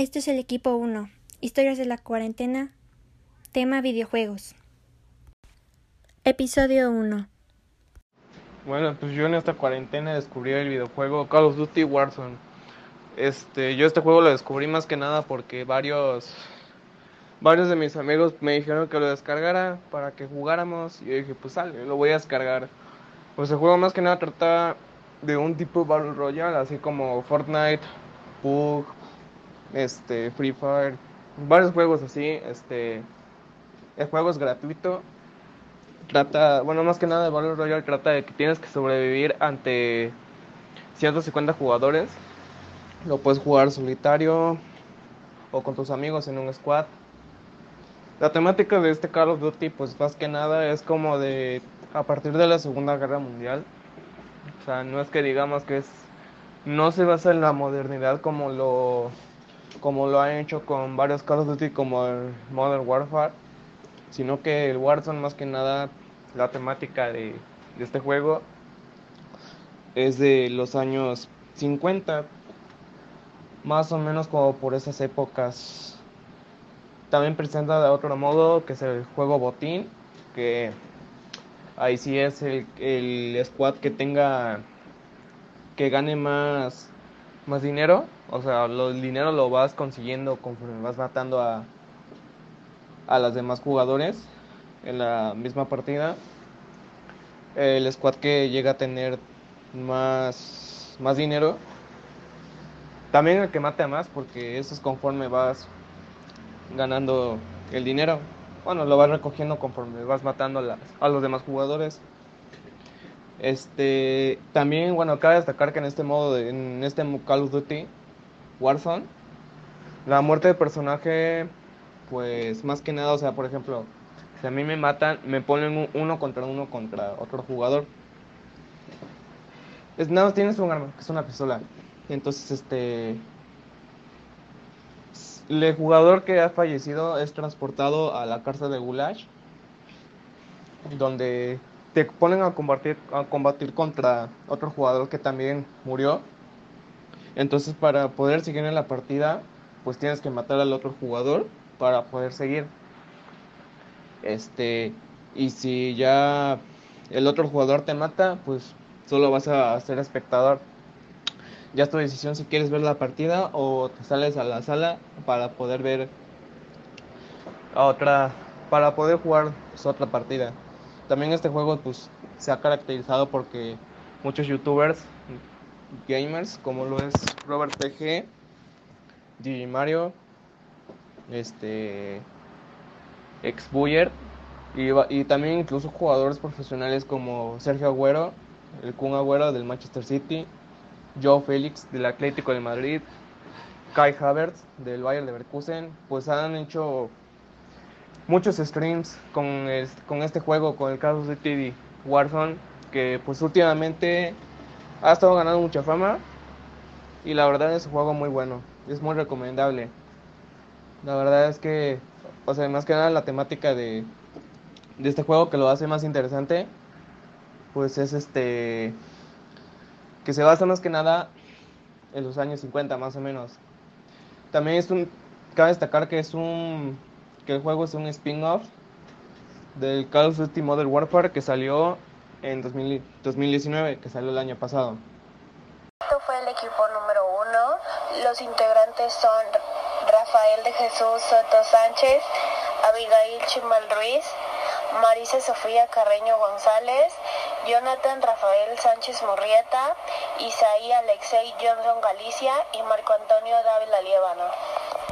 Este es el equipo 1. Historias de la cuarentena. Tema videojuegos. Episodio 1. Bueno, pues yo en esta cuarentena descubrí el videojuego Call of Duty Warzone. Este, yo este juego lo descubrí más que nada porque varios varios de mis amigos me dijeron que lo descargara para que jugáramos y yo dije, pues sale, lo voy a descargar. Pues el juego más que nada trata de un tipo Battle Royale, así como Fortnite, PUG, este, Free Fire, varios juegos así, este, el juego es gratuito. Trata, bueno, más que nada de Battle Royale trata de que tienes que sobrevivir ante 150 jugadores. Lo puedes jugar solitario o con tus amigos en un squad. La temática de este Call of Duty, pues más que nada es como de a partir de la Segunda Guerra Mundial. O sea, no es que digamos que es no se basa en la modernidad como lo como lo han hecho con varios Call of Duty como el Modern Warfare, sino que el Warzone más que nada la temática de, este juego es de los años 50, más o menos como por esas épocas. También presenta de otro modo que es el juego botín, que ahí sí es el, el squad que tenga que gane más más dinero, o sea, el dinero lo vas consiguiendo conforme vas matando a a los demás jugadores en la misma partida. El squad que llega a tener más más dinero también el que mate a más porque eso es conforme vas ganando el dinero. Bueno, lo vas recogiendo conforme vas matando a, las, a los demás jugadores. Este, también, bueno, cabe destacar que en este modo, de, en este Call of Duty Warzone, la muerte de personaje, pues más que nada, o sea, por ejemplo, si a mí me matan, me ponen uno contra uno contra otro jugador. Es, nada tienes un arma, que es una pistola. Entonces, este, el jugador que ha fallecido es transportado a la cárcel de Gulag, donde te ponen a combatir, a combatir contra otro jugador que también murió. Entonces para poder seguir en la partida, pues tienes que matar al otro jugador para poder seguir. Este, y si ya el otro jugador te mata, pues solo vas a ser espectador. Ya es tu decisión si quieres ver la partida o te sales a la sala para poder ver a otra, para poder jugar pues, otra partida. También este juego pues se ha caracterizado porque muchos youtubers gamers como lo es Robert PG, DJ Mario, este Exbuyer y, y también incluso jugadores profesionales como Sergio Agüero, el Kun Agüero del Manchester City, Joe Félix del Atlético de Madrid, Kai Havertz del Bayern Leverkusen, pues han hecho muchos streams con, con este juego, con el Call of Duty Warzone, que pues últimamente ha estado ganando mucha fama y la verdad es un juego muy bueno, es muy recomendable. La verdad es que, o sea, más que nada la temática de, de este juego que lo hace más interesante, pues es este, que se basa más que nada en los años 50 más o menos. También es un, cabe destacar que es un que el juego es un spin-off del Call of Duty Modern Warfare que salió en 2000, 2019, que salió el año pasado. Esto fue el equipo número uno. Los integrantes son Rafael de Jesús Soto Sánchez, Abigail Chimal Ruiz, Marisa Sofía Carreño González, Jonathan Rafael Sánchez Murrieta, Isaí Alexei Johnson Galicia y Marco Antonio Dávila Liébano.